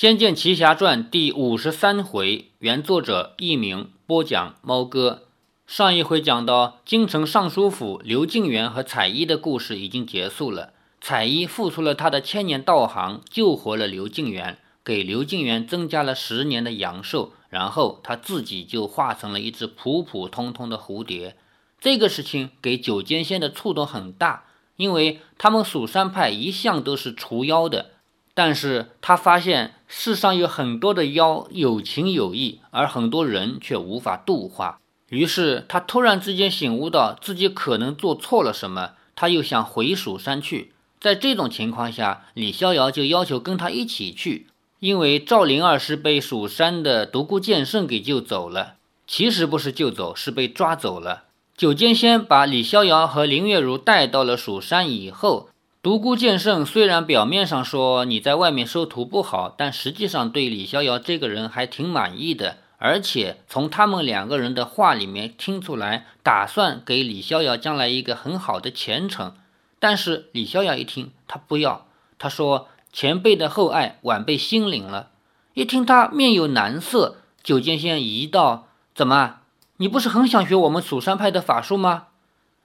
仙剑奇侠传》第五十三回，原作者佚名，播讲猫哥。上一回讲到京城尚书府刘敬元和彩衣的故事已经结束了。彩衣付出了他的千年道行，救活了刘敬元，给刘敬元增加了十年的阳寿，然后他自己就化成了一只普普通通的蝴蝶。这个事情给九剑仙的触动很大，因为他们蜀山派一向都是除妖的。但是他发现世上有很多的妖有情有义，而很多人却无法度化。于是他突然之间醒悟到自己可能做错了什么，他又想回蜀山去。在这种情况下，李逍遥就要求跟他一起去，因为赵灵儿是被蜀山的独孤剑圣给救走了。其实不是救走，是被抓走了。九剑仙把李逍遥和林月如带到了蜀山以后。独孤剑圣虽然表面上说你在外面收徒不好，但实际上对李逍遥这个人还挺满意的，而且从他们两个人的话里面听出来，打算给李逍遥将来一个很好的前程。但是李逍遥一听，他不要，他说前辈的厚爱，晚辈心领了。一听他面有难色，九剑仙疑道：“怎么，你不是很想学我们蜀山派的法术吗？”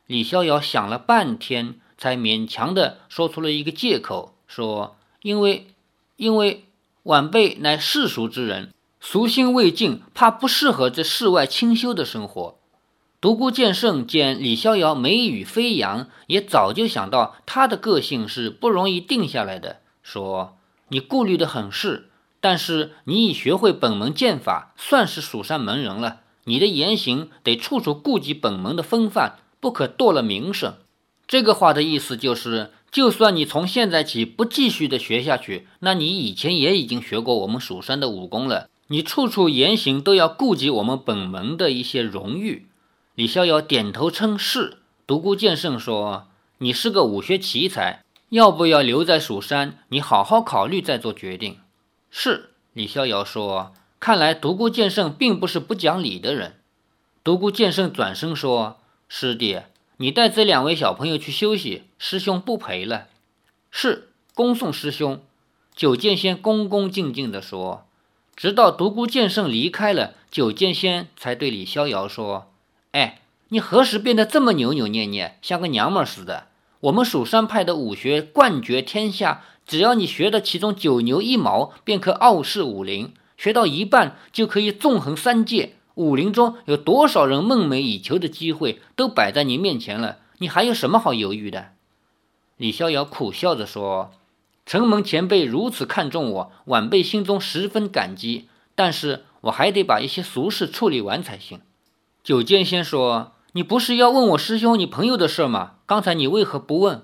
李逍遥想了半天。才勉强的说出了一个借口，说：“因为，因为晚辈乃世俗之人，俗心未尽，怕不适合这世外清修的生活。”独孤剑圣见李逍遥眉宇飞扬，也早就想到他的个性是不容易定下来的，说：“你顾虑的很是，但是你已学会本门剑法，算是蜀山门人了。你的言行得处处顾及本门的风范，不可堕了名声。”这个话的意思就是，就算你从现在起不继续的学下去，那你以前也已经学过我们蜀山的武功了。你处处言行都要顾及我们本门的一些荣誉。李逍遥点头称是。独孤剑圣说：“你是个武学奇才，要不要留在蜀山？你好好考虑再做决定。”是。李逍遥说：“看来独孤剑圣并不是不讲理的人。”独孤剑圣转身说：“师弟。”你带这两位小朋友去休息，师兄不陪了。是，恭送师兄。九剑仙恭恭敬敬地说。直到独孤剑圣离开了，九剑仙才对李逍遥说：“哎，你何时变得这么扭扭捏捏，像个娘们似的？我们蜀山派的武学冠绝天下，只要你学得其中九牛一毛，便可傲视武林；学到一半，就可以纵横三界。”武林中有多少人梦寐以求的机会都摆在你面前了，你还有什么好犹豫的？李逍遥苦笑着说：“承蒙前辈如此看重我，晚辈心中十分感激。但是我还得把一些俗事处理完才行。”九剑仙说：“你不是要问我师兄你朋友的事吗？刚才你为何不问？”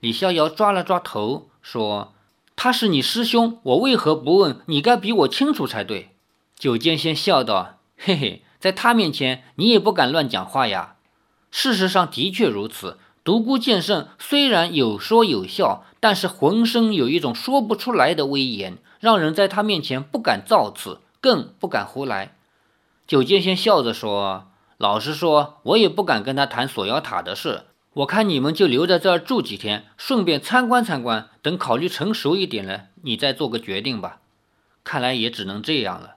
李逍遥抓了抓头说：“他是你师兄，我为何不问？你该比我清楚才对。”九剑仙笑道。嘿嘿，在他面前，你也不敢乱讲话呀。事实上的确如此。独孤剑圣虽然有说有笑，但是浑身有一种说不出来的威严，让人在他面前不敢造次，更不敢胡来。九剑仙笑着说：“老实说，我也不敢跟他谈锁妖塔的事。我看你们就留在这儿住几天，顺便参观参观。等考虑成熟一点了，你再做个决定吧。看来也只能这样了。”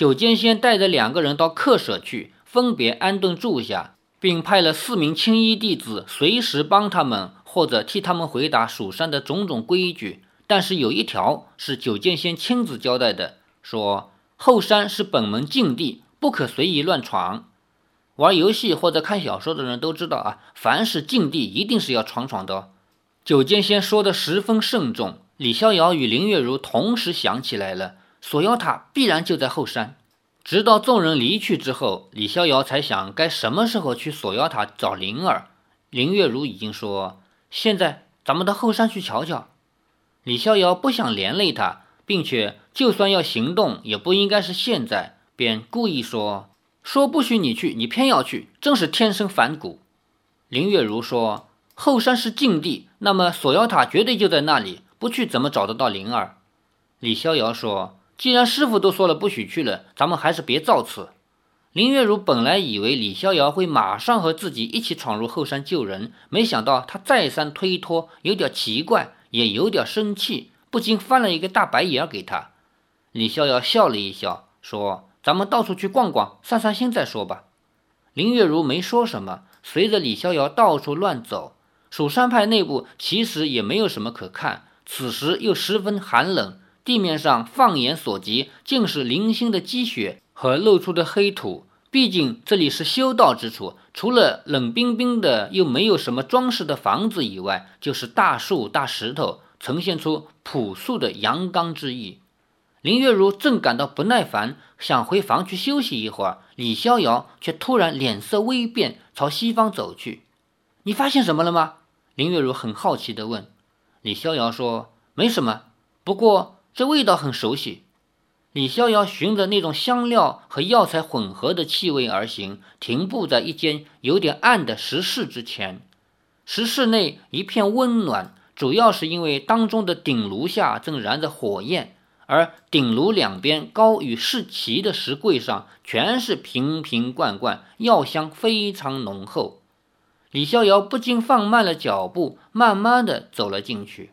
九剑仙带着两个人到客舍去，分别安顿住下，并派了四名青衣弟子随时帮他们或者替他们回答蜀山的种种规矩。但是有一条是九剑仙亲自交代的，说后山是本门禁地，不可随意乱闯。玩游戏或者看小说的人都知道啊，凡是禁地一定是要闯闯的。九剑仙说的十分慎重，李逍遥与林月如同时想起来了。锁妖塔必然就在后山。直到众人离去之后，李逍遥才想该什么时候去锁妖塔找灵儿。林月如已经说：“现在咱们到后山去瞧瞧。”李逍遥不想连累他，并且就算要行动，也不应该是现在，便故意说：“说不许你去，你偏要去，真是天生反骨。”林月如说：“后山是禁地，那么锁妖塔绝对就在那里，不去怎么找得到灵儿？”李逍遥说。既然师傅都说了不许去了，咱们还是别造次。林月如本来以为李逍遥会马上和自己一起闯入后山救人，没想到他再三推脱，有点奇怪，也有点生气，不禁翻了一个大白眼儿给他。李逍遥笑了一笑，说：“咱们到处去逛逛，散散心再说吧。”林月如没说什么，随着李逍遥到处乱走。蜀山派内部其实也没有什么可看，此时又十分寒冷，地面上放眼所及尽是零星的积雪和露出的黑土。毕竟这里是修道之处，除了冷冰冰的又没有什么装饰的房子以外，就是大树、大石头，呈现出朴素的阳刚之意。林月如正感到不耐烦，想回房去休息一会儿，李逍遥却突然脸色微变，朝西方走去。你发现什么了吗？林月如很好奇地问。李逍遥说：“没什么，不过这味道很熟悉。”李逍遥循着那种香料和药材混合的气味而行，停步在一间有点暗的石室之前。石室内一片温暖，主要是因为当中的顶炉下正燃着火焰。而顶炉两边高与世齐的石柜上，全是瓶瓶罐罐，药香非常浓厚。李逍遥不禁放慢了脚步，慢慢的走了进去。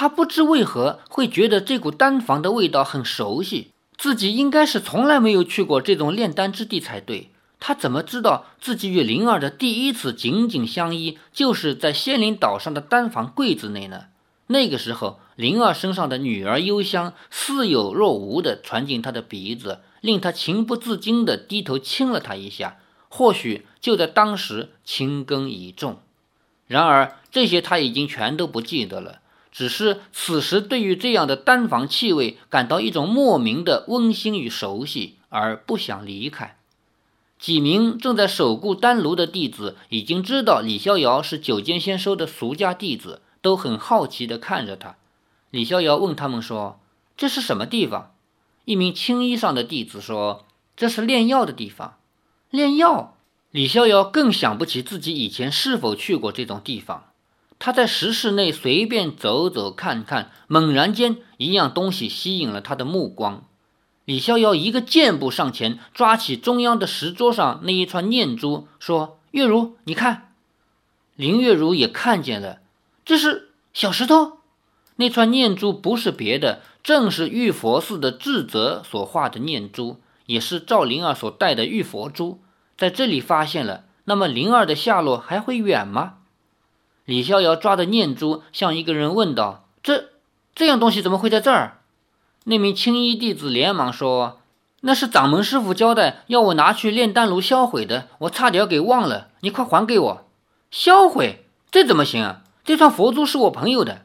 他不知为何会觉得这股丹房的味道很熟悉，自己应该是从来没有去过这种炼丹之地才对。他怎么知道自己与灵儿的第一次紧紧相依，就是在仙灵岛上的丹房柜子内呢？那个时候。灵儿身上的女儿幽香似有若无地传进他的鼻子，令他情不自禁地低头亲了她一下。或许就在当时，情根已种。然而这些他已经全都不记得了，只是此时对于这样的丹房气味感到一种莫名的温馨与熟悉，而不想离开。几名正在守护丹炉的弟子已经知道李逍遥是九剑仙收的俗家弟子，都很好奇地看着他。李逍遥问他们说：“这是什么地方？”一名青衣上的弟子说：“这是炼药的地方。”炼药，李逍遥更想不起自己以前是否去过这种地方。他在石室内随便走走看看，猛然间，一样东西吸引了他的目光。李逍遥一个箭步上前，抓起中央的石桌上那一串念珠，说：“月如，你看。”林月如也看见了，这是小石头。那串念珠不是别的，正是玉佛寺的智者所画的念珠，也是赵灵儿所戴的玉佛珠。在这里发现了，那么灵儿的下落还会远吗？李逍遥抓着念珠，向一个人问道：“这这样东西怎么会在这儿？”那名青衣弟子连忙说：“那是掌门师傅交代要我拿去炼丹炉销毁的，我差点给忘了，你快还给我！销毁？这怎么行啊？这串佛珠是我朋友的。”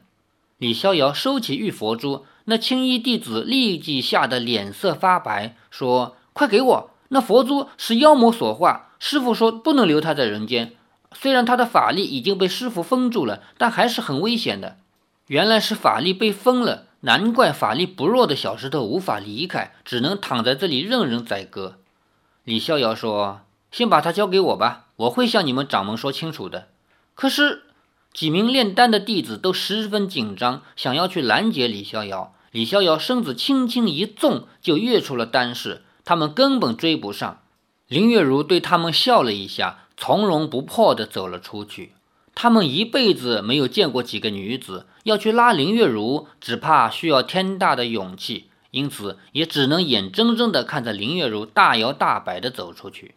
李逍遥收起玉佛珠，那青衣弟子立即吓得脸色发白，说：“快给我！那佛珠是妖魔所化，师傅说不能留他在人间。虽然他的法力已经被师傅封住了，但还是很危险的。原来是法力被封了，难怪法力不弱的小石头无法离开，只能躺在这里任人宰割。”李逍遥说：“先把他交给我吧，我会向你们掌门说清楚的。”可是。几名炼丹的弟子都十分紧张，想要去拦截李逍遥。李逍遥身子轻轻一纵，就跃出了丹室，他们根本追不上。林月如对他们笑了一下，从容不迫地走了出去。他们一辈子没有见过几个女子，要去拉林月如，只怕需要天大的勇气，因此也只能眼睁睁地看着林月如大摇大摆地走出去。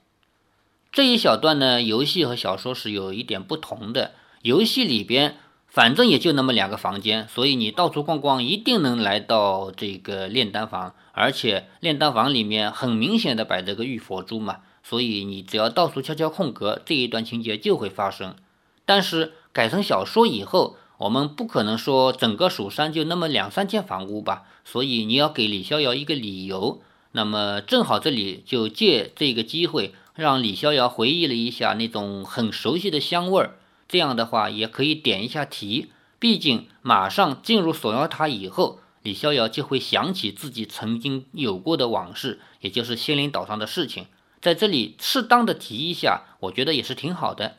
这一小段呢，游戏和小说是有一点不同的。游戏里边反正也就那么两个房间，所以你到处逛逛一定能来到这个炼丹房，而且炼丹房里面很明显的摆着个玉佛珠嘛，所以你只要到处敲敲空格，这一段情节就会发生。但是改成小说以后，我们不可能说整个蜀山就那么两三间房屋吧，所以你要给李逍遥一个理由。那么正好这里就借这个机会，让李逍遥回忆了一下那种很熟悉的香味儿。这样的话也可以点一下题，毕竟马上进入锁妖塔以后，李逍遥就会想起自己曾经有过的往事，也就是仙灵岛上的事情，在这里适当的提一下，我觉得也是挺好的。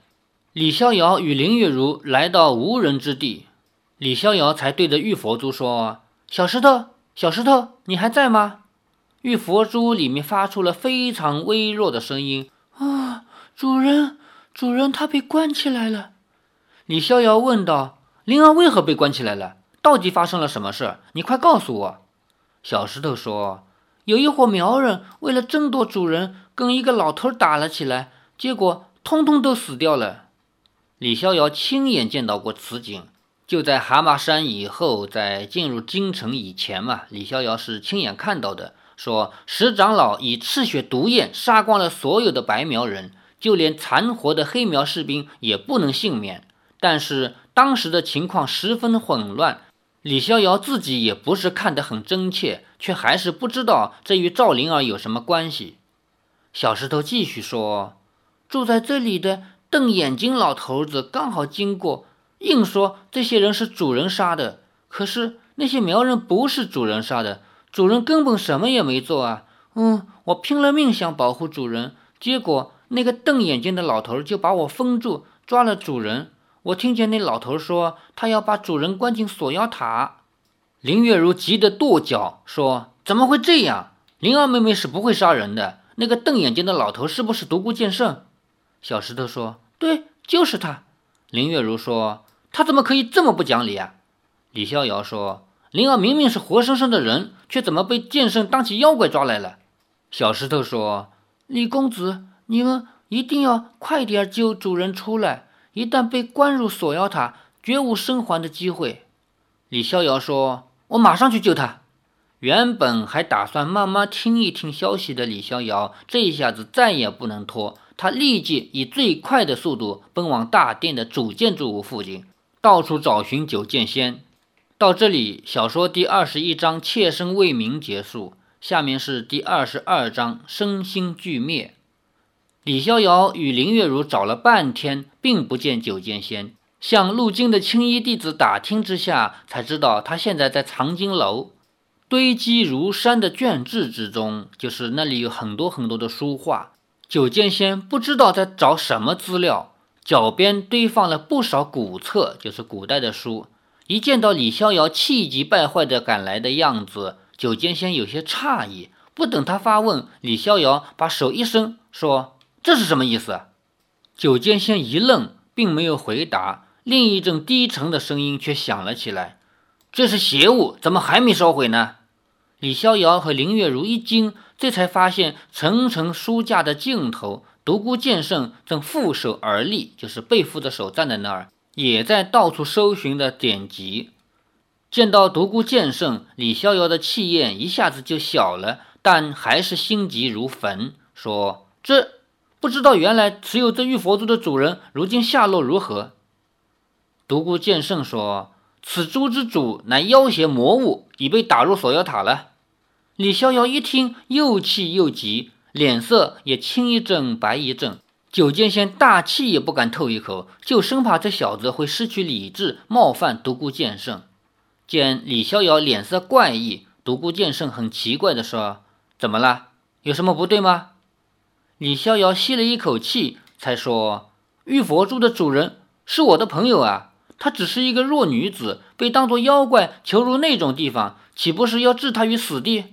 李逍遥与林月如来到无人之地，李逍遥才对着玉佛珠说：“小石头，小石头，你还在吗？”玉佛珠里面发出了非常微弱的声音：“啊，主人，主人，他被关起来了。”李逍遥问道：“灵儿为何被关起来了？到底发生了什么事？你快告诉我。”小石头说：“有一伙苗人为了争夺主人，跟一个老头打了起来，结果通通都死掉了。”李逍遥亲眼见到过此景，就在蛤蟆山以后，在进入京城以前嘛，李逍遥是亲眼看到的。说石长老以赤血毒焰杀光了所有的白苗人，就连残活的黑苗士兵也不能幸免。但是当时的情况十分混乱。李逍遥自己也不是看得很真切，却还是不知道这与赵灵儿有什么关系。小石头继续说：“住在这里的瞪眼睛老头子刚好经过，硬说这些人是主人杀的。可是那些苗人不是主人杀的，主人根本什么也没做啊。嗯，我拼了命想保护主人，结果那个瞪眼睛的老头就把我封住，抓了主人。”我听见那老头说，他要把主人关进锁妖塔。林月如急得跺脚，说：“怎么会这样？灵儿妹妹是不会杀人的。那个瞪眼睛的老头是不是独孤剑圣？”小石头说：“对，就是他。”林月如说：“他怎么可以这么不讲理啊？”李逍遥说：“灵儿明明是活生生的人，却怎么被剑圣当起妖怪抓来了？”小石头说：“李公子，你们一定要快点救主人出来。”一旦被关入锁妖塔，绝无生还的机会。李逍遥说：“我马上去救他。”原本还打算慢慢听一听消息的李逍遥，这一下子再也不能拖，他立即以最快的速度奔往大殿的主建筑物附近，到处找寻九剑仙。到这里，小说第二十一章妾身未明结束。下面是第二十二章身心俱灭。李逍遥与林月如找了半天，并不见九剑仙。向路经的青衣弟子打听之下，才知道他现在在藏经楼，堆积如山的卷帙之中，就是那里有很多很多的书画。九剑仙不知道在找什么资料，脚边堆放了不少古册，就是古代的书。一见到李逍遥气急败坏的赶来的样子，九剑仙有些诧异。不等他发问，李逍遥把手一伸，说。这是什么意思？九剑仙一愣，并没有回答。另一阵低沉的声音却响了起来：“这是邪物，怎么还没烧毁呢？”李逍遥和林月如一惊，这才发现层层书架的尽头，独孤剑圣正负手而立，就是背负着手站在那儿，也在到处搜寻的典籍。见到独孤剑圣，李逍遥的气焰一下子就小了，但还是心急如焚，说：“这……”不知道原来持有这玉佛珠的主人如今下落如何？独孤剑圣说：“此珠之主乃妖邪魔物，已被打入锁妖塔了。”李逍遥一听，又气又急，脸色也青一阵白一阵。九剑仙大气也不敢透一口，就生怕这小子会失去理智，冒犯独孤剑圣。见李逍遥脸色怪异，独孤剑圣很奇怪地说：“怎么了？有什么不对吗？”李逍遥吸了一口气，才说：“玉佛珠的主人是我的朋友啊，她只是一个弱女子，被当作妖怪囚入那种地方，岂不是要置她于死地？”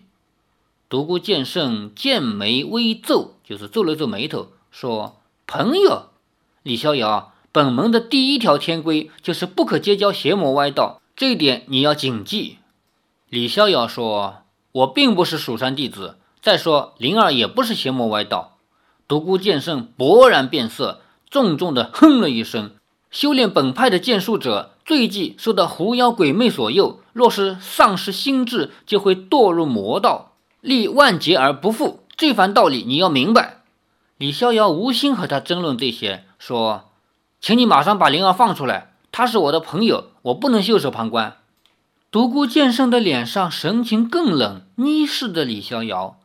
独孤剑圣剑眉微皱，就是皱了皱眉头，说：“朋友，李逍遥，本门的第一条天规就是不可结交邪魔歪道，这一点你要谨记。”李逍遥说：“我并不是蜀山弟子，再说灵儿也不是邪魔歪道。”独孤剑圣勃然变色，重重的哼了一声。修炼本派的剑术者，最忌受到狐妖鬼魅所诱，若是丧失心智，就会堕入魔道，历万劫而不复。这番道理你要明白。李逍遥无心和他争论这些，说：“请你马上把灵儿放出来，他是我的朋友，我不能袖手旁观。”独孤剑圣的脸上神情更冷，睨视着李逍遥。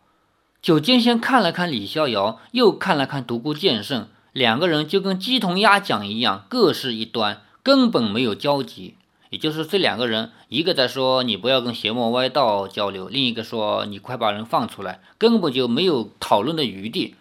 九剑仙看了看李逍遥，又看了看独孤剑圣，两个人就跟鸡同鸭讲一样，各是一端，根本没有交集。也就是这两个人，一个在说你不要跟邪魔歪道交流，另一个说你快把人放出来，根本就没有讨论的余地。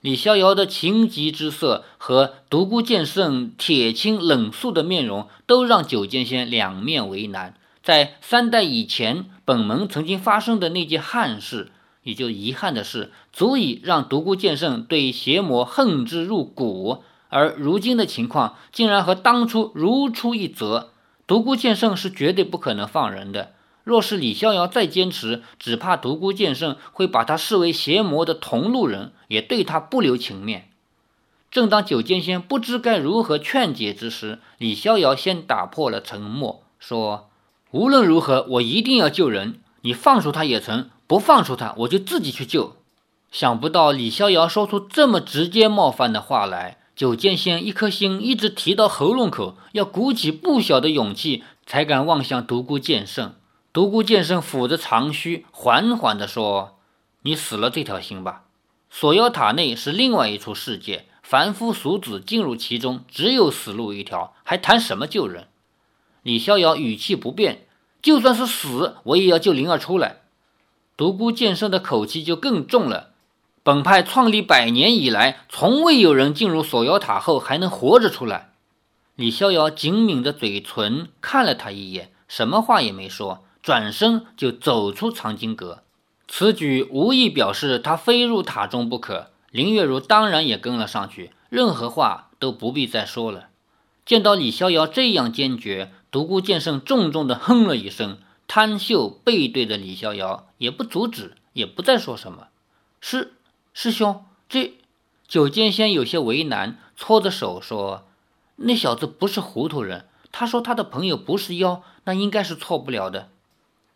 李逍遥的情急之色和独孤剑圣铁青冷肃的面容，都让九剑仙两面为难。在三代以前，本门曾经发生的那件憾事。也就遗憾的是，足以让独孤剑圣对邪魔恨之入骨。而如今的情况，竟然和当初如出一辙。独孤剑圣是绝对不可能放人的。若是李逍遥再坚持，只怕独孤剑圣会把他视为邪魔的同路人，也对他不留情面。正当九剑仙不知该如何劝解之时，李逍遥先打破了沉默，说：“无论如何，我一定要救人。你放出他也成，不放出他，我就自己去救。”想不到李逍遥说出这么直接冒犯的话来，九剑仙一颗心一直提到喉咙口，要鼓起不小的勇气才敢望向独孤剑圣。独孤剑圣抚着长须，缓缓地说：“你死了这条心吧。锁妖塔内是另外一处世界，凡夫俗子进入其中，只有死路一条，还谈什么救人？”李逍遥语气不变：“就算是死，我也要救灵儿出来。”独孤剑圣的口气就更重了：“本派创立百年以来，从未有人进入锁妖塔后还能活着出来。”李逍遥紧抿着嘴唇，看了他一眼，什么话也没说。转身就走出藏经阁，此举无意表示他非入塔中不可。林月如当然也跟了上去，任何话都不必再说了。见到李逍遥这样坚决，独孤剑圣重重地哼了一声，摊秀背对着李逍遥，也不阻止，也不再说什么。师师兄，这九剑仙有些为难，搓着手说：“那小子不是糊涂人，他说他的朋友不是妖，那应该是错不了的。”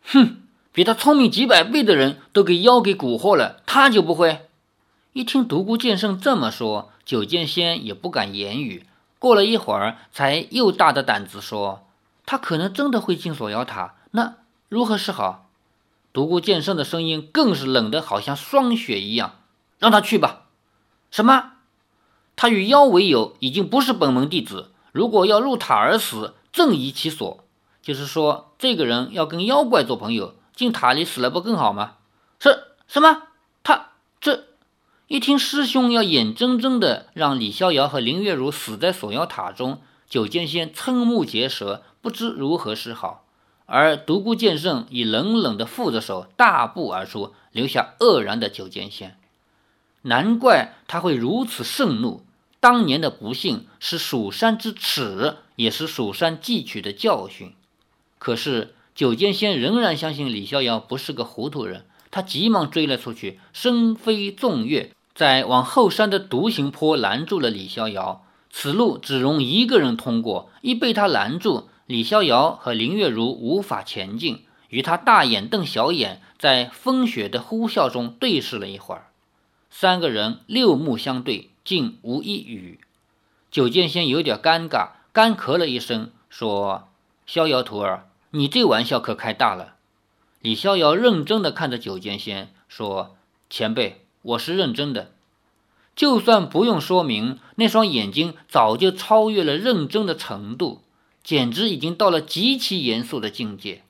哼，比他聪明几百倍的人都给妖给蛊惑了，他就不会？一听独孤剑圣这么说，九剑仙也不敢言语。过了一会儿，才又大的胆子说：“他可能真的会进锁妖塔，那如何是好？”独孤剑圣的声音更是冷得好像霜雪一样：“让他去吧。”什么？他与妖为友，已经不是本门弟子。如果要入塔而死，正宜其所。就是说，这个人要跟妖怪做朋友，进塔里死了不更好吗？是什么？他这一听师兄要眼睁睁的让李逍遥和林月如死在锁妖塔中，九剑仙瞠目结舌，不知如何是好。而独孤剑圣已冷冷的负着手，大步而出，留下愕然的九剑仙。难怪他会如此盛怒。当年的不幸是蜀山之耻，也是蜀山汲取的教训。可是九剑仙仍然相信李逍遥不是个糊涂人，他急忙追了出去，身飞纵跃，在往后山的独行坡拦住了李逍遥。此路只容一个人通过，一被他拦住，李逍遥和林月如无法前进。与他大眼瞪小眼，在风雪的呼啸中对视了一会儿，三个人六目相对，竟无一语。九剑仙有点尴尬，干咳了一声，说：“逍遥徒儿。”你这玩笑可开大了，李逍遥认真的看着九剑仙说：“前辈，我是认真的。就算不用说明，那双眼睛早就超越了认真的程度，简直已经到了极其严肃的境界。”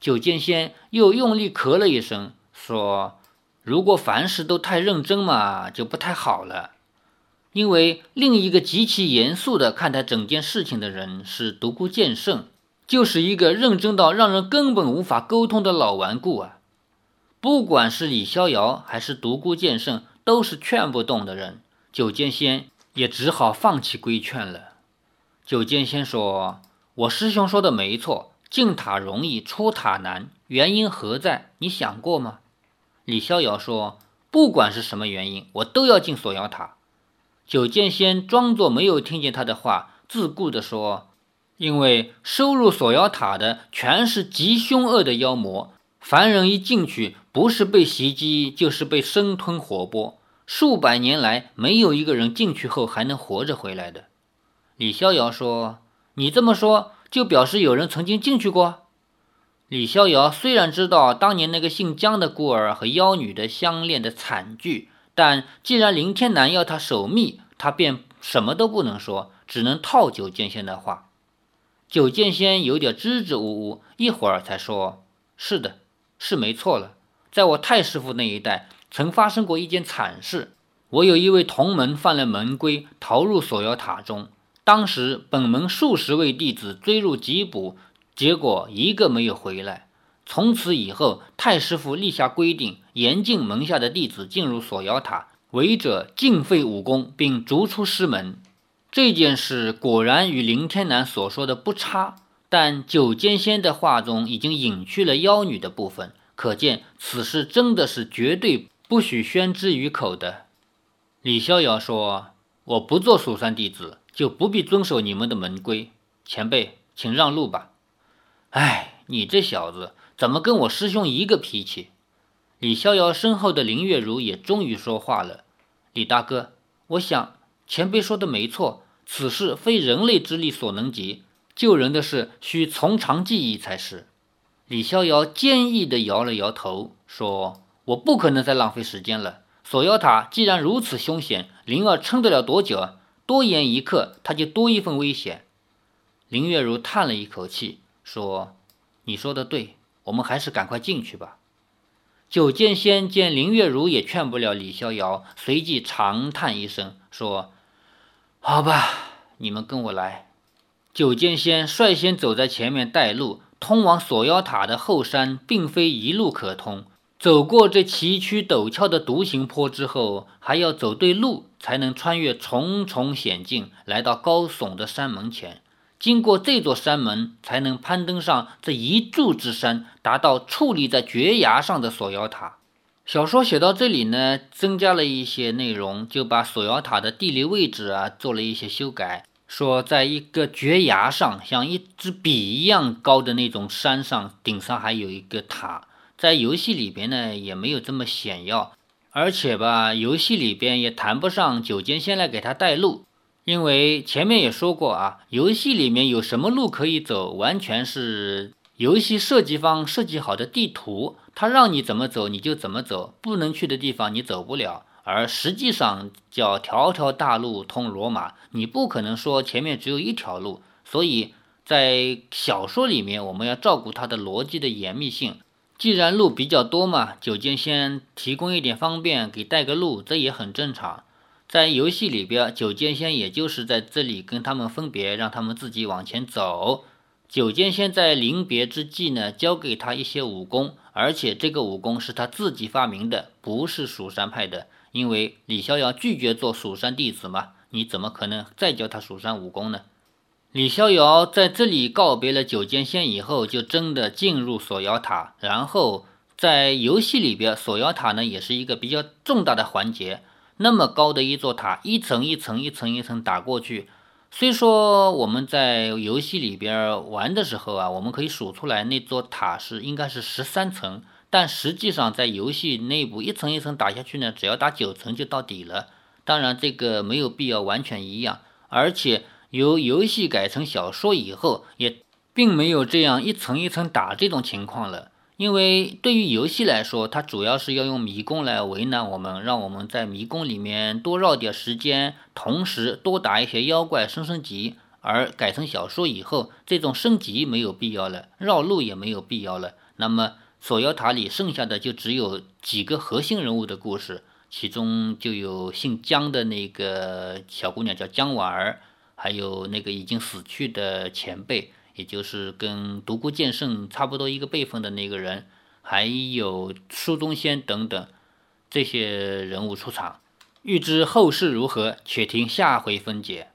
九剑仙又用力咳了一声，说：“如果凡事都太认真嘛，就不太好了。因为另一个极其严肃的看待整件事情的人是独孤剑圣。”就是一个认真到让人根本无法沟通的老顽固啊！不管是李逍遥还是独孤剑圣，都是劝不动的人。九剑仙也只好放弃规劝了。九剑仙说：“我师兄说的没错，进塔容易出塔难，原因何在？你想过吗？”李逍遥说：“不管是什么原因，我都要进锁妖塔。”九剑仙装作没有听见他的话，自顾地说。因为收入锁妖塔的全是极凶恶的妖魔，凡人一进去，不是被袭击，就是被生吞活剥。数百年来，没有一个人进去后还能活着回来的。李逍遥说：“你这么说，就表示有人曾经进去过。”李逍遥虽然知道当年那个姓姜的孤儿和妖女的相恋的惨剧，但既然林天南要他守密，他便什么都不能说，只能套九剑仙的话。九剑仙有点支支吾吾，一会儿才说：“是的，是没错了。在我太师傅那一代，曾发生过一件惨事。我有一位同门犯了门规，逃入锁妖塔中。当时本门数十位弟子追入缉捕，结果一个没有回来。从此以后，太师傅立下规定，严禁门下的弟子进入锁妖塔，违者尽废武功，并逐出师门。”这件事果然与林天南所说的不差。但九间仙的话中已经隐去了妖女的部分，可见此事真的是绝对不许宣之于口的。李逍遥说：“我不做蜀山弟子，就不必遵守你们的门规。前辈，请让路吧。”哎，你这小子怎么跟我师兄一个脾气？李逍遥身后的林月如也终于说话了：“李大哥，我想前辈说的没错，此事非人类之力所能及。”救人的事需从长计议才是。李逍遥坚毅地摇了摇头，说：“我不可能再浪费时间了。锁妖塔既然如此凶险，灵儿撑得了多久？多延一刻，他就多一份危险。”林月如叹了一口气，说：“你说的对，我们还是赶快进去吧。”九剑仙见林月如也劝不了李逍遥，随即长叹一声，说：“好吧，你们跟我来。”九剑仙率先走在前面带路，通往锁妖塔的后山并非一路可通。走过这崎岖陡峭的独行坡之后，还要走对路，才能穿越重重险境，来到高耸的山门前。经过这座山门，才能攀登上这一柱之山，达到矗立在绝崖上的锁妖塔。小说写到这里呢，增加了一些内容，就把锁妖塔的地理位置啊做了一些修改。说，在一个绝崖上，像一支笔一样高的那种山上，顶上还有一个塔。在游戏里边呢，也没有这么显要，而且吧，游戏里边也谈不上九间仙来给他带路，因为前面也说过啊，游戏里面有什么路可以走，完全是游戏设计方设计好的地图，他让你怎么走你就怎么走，不能去的地方你走不了。而实际上叫条条大路通罗马，你不可能说前面只有一条路。所以在小说里面，我们要照顾它的逻辑的严密性。既然路比较多嘛，九剑仙提供一点方便，给带个路，这也很正常。在游戏里边，九剑仙也就是在这里跟他们分别，让他们自己往前走。九剑仙在临别之际呢，教给他一些武功，而且这个武功是他自己发明的，不是蜀山派的。因为李逍遥拒绝做蜀山弟子嘛，你怎么可能再教他蜀山武功呢？李逍遥在这里告别了九剑仙以后，就真的进入锁妖塔。然后在游戏里边，锁妖塔呢也是一个比较重大的环节。那么高的一座塔，一层一层、一层一层打过去。虽说我们在游戏里边玩的时候啊，我们可以数出来那座塔是应该是十三层。但实际上，在游戏内部一层一层打下去呢，只要打九层就到底了。当然，这个没有必要完全一样，而且由游戏改成小说以后，也并没有这样一层一层打这种情况了。因为对于游戏来说，它主要是要用迷宫来为难我们，让我们在迷宫里面多绕点时间，同时多打一些妖怪升升级。而改成小说以后，这种升级没有必要了，绕路也没有必要了。那么。锁妖塔里剩下的就只有几个核心人物的故事，其中就有姓姜的那个小姑娘叫姜婉儿，还有那个已经死去的前辈，也就是跟独孤剑圣差不多一个辈分的那个人，还有苏中仙等等这些人物出场。欲知后事如何，且听下回分解。